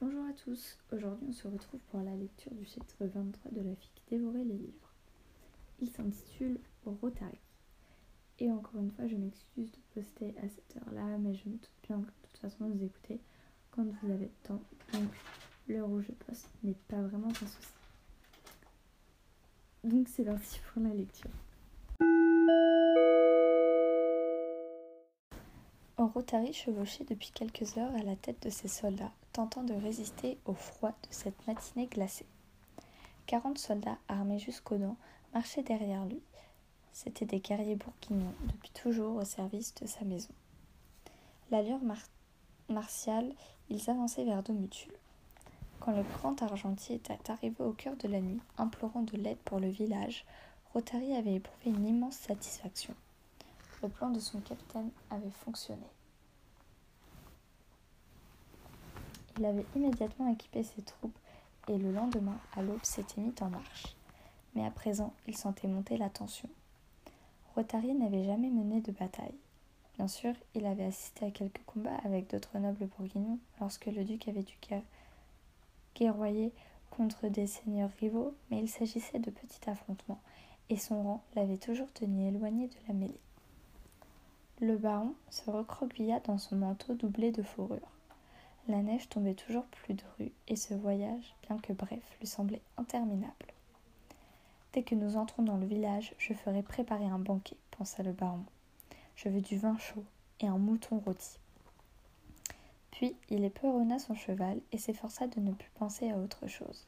Bonjour à tous, aujourd'hui on se retrouve pour la lecture du chapitre 23 de la fille qui dévorait les livres. Il s'intitule Rotary. Et encore une fois, je m'excuse de poster à cette heure-là, mais je me doute bien que de toute façon vous écoutez quand vous avez le temps. Donc l'heure où je poste n'est pas vraiment un souci. Donc c'est parti pour la lecture. Rotary chevauchait depuis quelques heures à la tête de ses soldats, de résister au froid de cette matinée glacée. Quarante soldats armés jusqu'aux dents marchaient derrière lui. C'étaient des guerriers bourguignons, depuis toujours au service de sa maison. L'allure martiale, ils avançaient vers Domutul. Quand le grand argentier était arrivé au cœur de la nuit, implorant de l'aide pour le village, Rotary avait éprouvé une immense satisfaction. Le plan de son capitaine avait fonctionné. Il avait immédiatement équipé ses troupes et le lendemain, à l'aube, s'était mis en marche. Mais à présent, il sentait monter la tension. Rotary n'avait jamais mené de bataille. Bien sûr, il avait assisté à quelques combats avec d'autres nobles bourguignons lorsque le duc avait dû guerroyer contre des seigneurs rivaux, mais il s'agissait de petits affrontements, et son rang l'avait toujours tenu éloigné de la mêlée. Le baron se recroquevilla dans son manteau doublé de fourrure. La neige tombait toujours plus drue et ce voyage, bien que bref, lui semblait interminable. Dès que nous entrons dans le village, je ferai préparer un banquet, pensa le baron. Je veux du vin chaud et un mouton rôti. Puis il éperonna son cheval et s'efforça de ne plus penser à autre chose.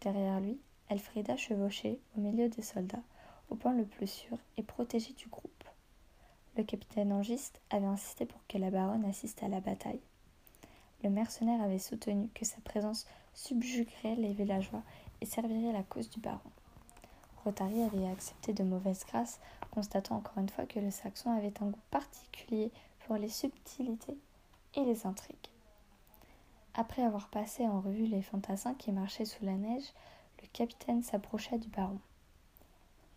Derrière lui, Elfrida chevauchait au milieu des soldats, au point le plus sûr et protégé du groupe. Le capitaine Angiste avait insisté pour que la baronne assiste à la bataille. Le mercenaire avait soutenu que sa présence subjuguerait les villageois et servirait la cause du baron. Rotary avait accepté de mauvaise grâce, constatant encore une fois que le saxon avait un goût particulier pour les subtilités et les intrigues. Après avoir passé en revue les fantassins qui marchaient sous la neige, le capitaine s'approcha du baron.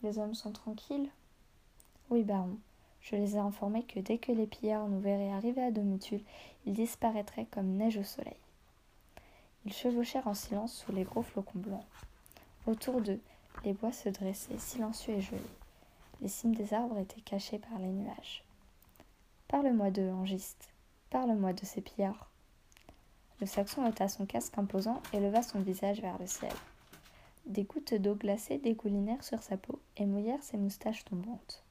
Les hommes sont tranquilles? Oui, baron, je les ai informés que dès que les pillards nous verraient arriver à Domutul, ils disparaîtraient comme neige au soleil. Ils chevauchèrent en silence sous les gros flocons blancs. Autour d'eux, les bois se dressaient, silencieux et jolis. Les cimes des arbres étaient cachées par les nuages. Parle-moi d'eux, Angiste. Parle-moi de ces pillards. Le Saxon ôta son casque imposant et leva son visage vers le ciel. Des gouttes d'eau glacée dégoulinèrent sur sa peau et mouillèrent ses moustaches tombantes.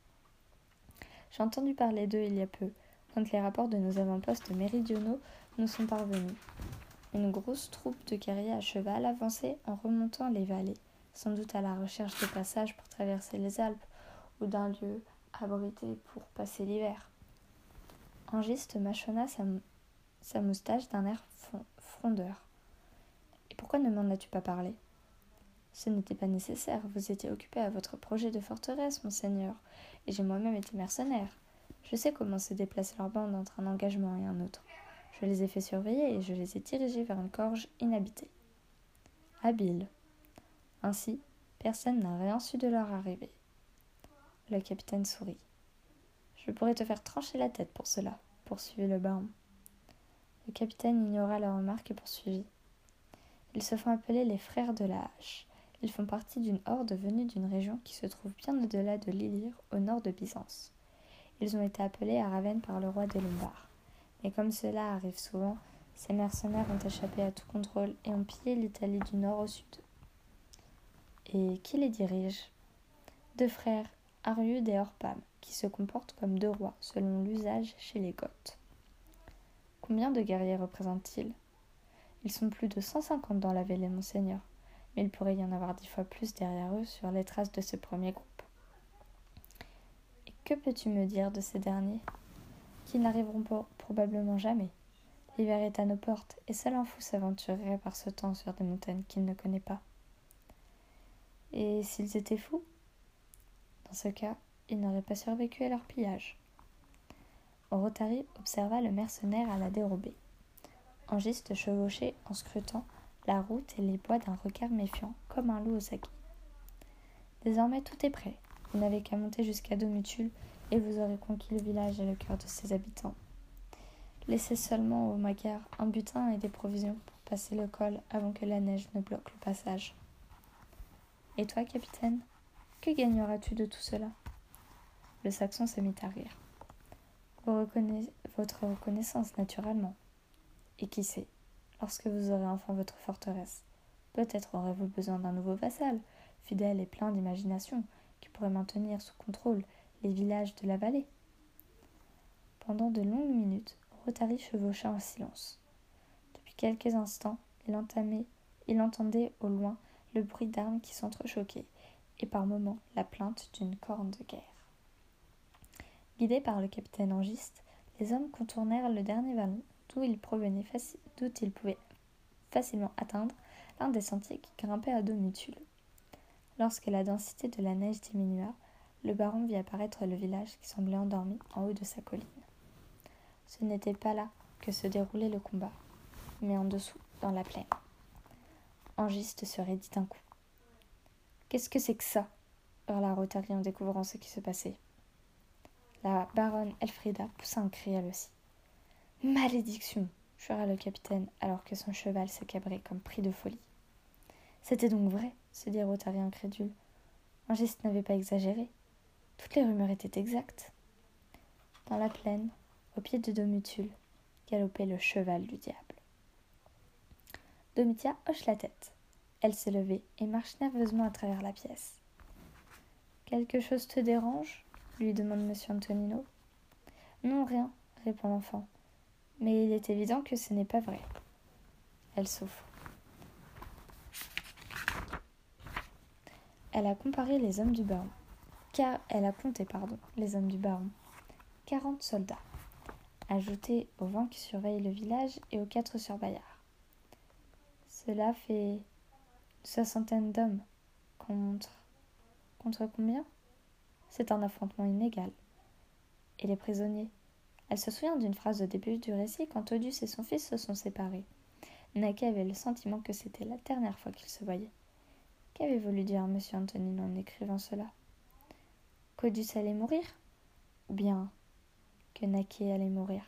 J'ai entendu parler d'eux il y a peu, quand les rapports de nos avant-postes méridionaux nous sont parvenus. Une grosse troupe de guerriers à cheval avançait en remontant les vallées, sans doute à la recherche de passages pour traverser les Alpes ou d'un lieu abrité pour passer l'hiver. Angiste mâchonna sa, moustache d'un air frondeur. Et pourquoi ne m'en as-tu pas parlé? Ce n'était pas nécessaire, vous étiez occupé à votre projet de forteresse, monseigneur, et j'ai moi-même été mercenaire. Je sais comment se déplace leur bande entre un engagement et un autre. Je les ai fait surveiller et je les ai dirigés vers une gorge inhabitée. Habile. Ainsi, personne n'a rien su de leur arrivée. Le capitaine sourit. Je pourrais te faire trancher la tête pour cela, poursuivit le baron. Le capitaine ignora la remarque et poursuivit. Ils se font appeler les frères de la hache. Ils font partie d'une horde venue d'une région qui se trouve bien au-delà de l'Illyre, au nord de Byzance. Ils ont été appelés à Ravenne par le roi des Lombards. Mais comme cela arrive souvent, ces mercenaires ont échappé à tout contrôle et ont pillé l'Italie du nord au sud. Et qui les dirige? Deux frères, Ariud et Orpam, qui se comportent comme deux rois selon l'usage chez les Goths. Combien de guerriers représentent-ils? Ils sont plus de cent cinquante dans la vallée, monseigneur mais il pourrait y en avoir dix fois plus derrière eux sur les traces de ce premier groupe. Et que peux-tu me dire de ces derniers Qui n'arriveront probablement jamais? L'hiver est à nos portes, et seul un fou s'aventurerait par ce temps sur des montagnes qu'il ne connaît pas. Et s'ils étaient fous? Dans ce cas, ils n'auraient pas survécu à leur pillage. Rotary observa le mercenaire à la dérobée. Angiste chevauchait en scrutant la route et les bois d'un regard méfiant, comme un loup aux aguets. Désormais tout est prêt. Vous n'avez qu'à monter jusqu'à Domutul et vous aurez conquis le village et le cœur de ses habitants. Laissez seulement au Magyar un butin et des provisions pour passer le col avant que la neige ne bloque le passage. Et toi, capitaine, que gagneras-tu de tout cela? Le Saxon se mit à rire. votre reconnaissance, naturellement. Et qui sait, lorsque vous aurez enfin votre forteresse, peut-être aurez-vous besoin d'un nouveau vassal, fidèle et plein d'imagination, qui pourrait maintenir sous contrôle les villages de la vallée. Pendant de longues minutes, Rotary chevaucha en silence. Depuis quelques instants, il, entamait, il entendait au loin le bruit d'armes qui s'entrechoquaient et par moments la plainte d'une corne de guerre. Guidés par le capitaine angiste, les hommes contournèrent le dernier vallon d'où ils, d'où ils pouvaient facilement atteindre l'un des sentiers qui grimpaient à dos mutules. Lorsque la densité de la neige diminua, le baron vit apparaître le village qui semblait endormi en haut de sa colline. Ce n'était pas là que se déroulait le combat, mais en dessous, dans la plaine. Angiste se raidit d'un coup. Qu'est-ce que c'est que ça? hurla Rotary en découvrant ce qui se passait. La baronne Elfrida poussa un cri elle aussi. Malédiction jura le capitaine alors que son cheval se cabrait comme pris de folie. C'était donc vrai, se dit Rotary incrédule. Angiste n'avait pas exagéré. Toutes les rumeurs étaient exactes. Dans la plaine, au pied de Domutule, galopait le cheval du diable. Domitia hoche la tête. Elle s'est levée et marche nerveusement à travers la pièce. Quelque chose te dérange? lui demande M. Antonino. Non, rien, répond l'enfant. Mais il est évident que ce n'est pas vrai. Elle souffre. Elle a comparé les hommes du baron. Car elle a compté, pardon, les hommes du baron. Quarante soldats, ajoutés aux vingt qui surveillent le village et aux quatre surveillards. Cela fait soixantaine d'hommes contre. contre combien? C'est un affrontement inégal. Et les prisonniers? Elle se souvient d'une phrase au début du récit quand Odius et son fils se sont séparés. Naka avait le sentiment que c'était la dernière fois qu'ils se voyaient. Qu'avait voulu dire M. Antonine en écrivant cela? Qu'Odius allait mourir? Ou bien que Naké allait mourir?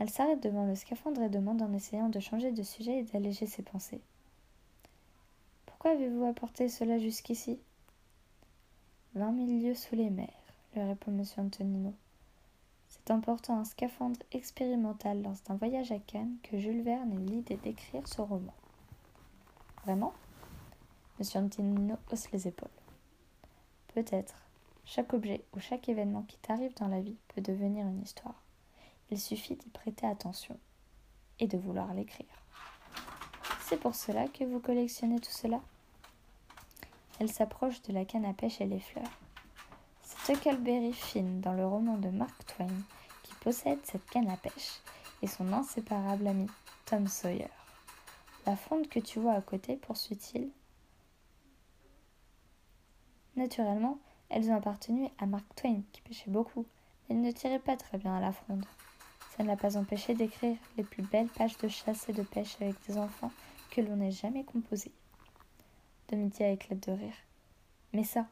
Elle s'arrête devant le scaphandre et demande en essayant de changer de sujet et d'alléger ses pensées. Pourquoi avez-vous apporté cela jusqu'ici? Vingt mille lieues sous les mers, lui répond M. Antonino. C'est en portant un scaphandre expérimental lors d'un voyage à Cannes que Jules Verne eut l'idée d'écrire ce roman. Vraiment? M. Antonino hausse les épaules. Peut-être. Chaque objet ou chaque événement qui t'arrive dans la vie peut devenir une histoire. Il suffit d'y prêter attention et de vouloir l'écrire. C'est pour cela que vous collectionnez tout cela? Elle s'approche de la canne à pêche et les fleurs. Huckleberry Finn dans le roman de Mark Twain qui possède cette canne à pêche et son inséparable ami Tom Sawyer. La fronde que tu vois à côté, poursuit-il. Naturellement, elles ont appartenu à Mark Twain, qui pêchait beaucoup, mais il ne tirait pas très bien à la fronde. Ça ne l'a pas empêché d'écrire les plus belles pages de chasse et de pêche avec des enfants que l'on n'ait jamais composé. Domitia éclate de rire. Mais ça,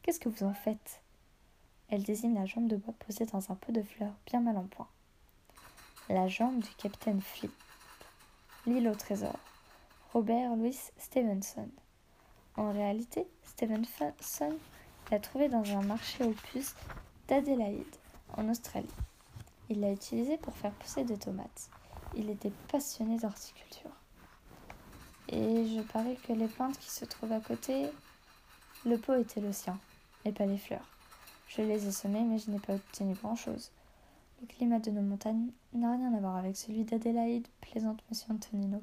qu'est-ce que vous en faites? Elle désigne la jambe de bois posée dans un pot de fleurs bien mal en point. La jambe du capitaine Flip. L'île au trésor. Robert Louis Stevenson. En réalité, Stevenson l'a trouvée dans un marché aux puces d'Adélaïde, en Australie. Il l'a utilisé pour faire pousser des tomates. Il était passionné d'horticulture. Et je parie que les plantes qui se trouvent à côté, le pot était le sien, et pas les fleurs. Je les ai semées, mais je n'ai pas obtenu grand-chose. Le climat de nos montagnes n'a rien à voir avec celui d'Adélaïde, plaisante monsieur Antonino.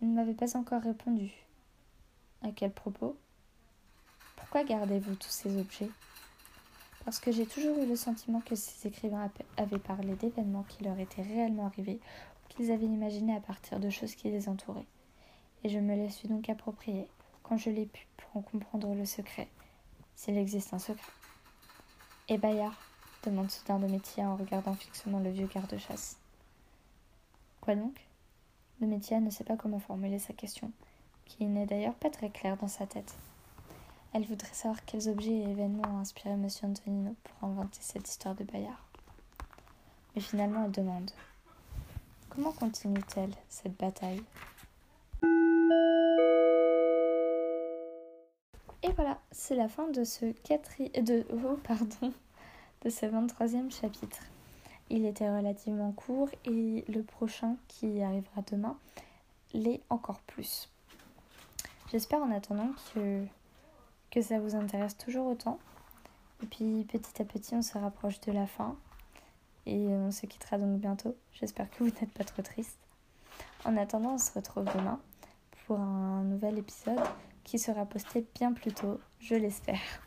Vous ne m'avez pas encore répondu. À quel propos? Pourquoi gardez-vous tous ces objets? Parce que j'ai toujours eu le sentiment que ces écrivains avaient parlé d'événements qui leur étaient réellement arrivés qu'ils avaient imaginé à partir de choses qui les entouraient. Et je me les suis donc appropriées quand je l'ai pu pour en comprendre le secret, s'il existe un secret. Et Bayard demande soudain de métier en regardant fixement le vieux garde-chasse. Quoi donc? Le métier ne sait pas comment formuler sa question, qui n'est d'ailleurs pas très claire dans sa tête. Elle voudrait savoir quels objets et événements ont inspiré M. Antonino pour inventer cette histoire de Bayard. Mais finalement, elle demande Comment continue-t-elle cette bataille? Et voilà, c'est la fin de ce quatrième de oh, pardon de ce 23e chapitre. Il était relativement court et le prochain qui arrivera demain l'est encore plus. J'espère en attendant que, que ça vous intéresse toujours autant. Et puis petit à petit on se rapproche de la fin et on se quittera donc bientôt. J'espère que vous n'êtes pas trop triste. En attendant on se retrouve demain pour un nouvel épisode qui sera posté bien plus tôt, je l'espère.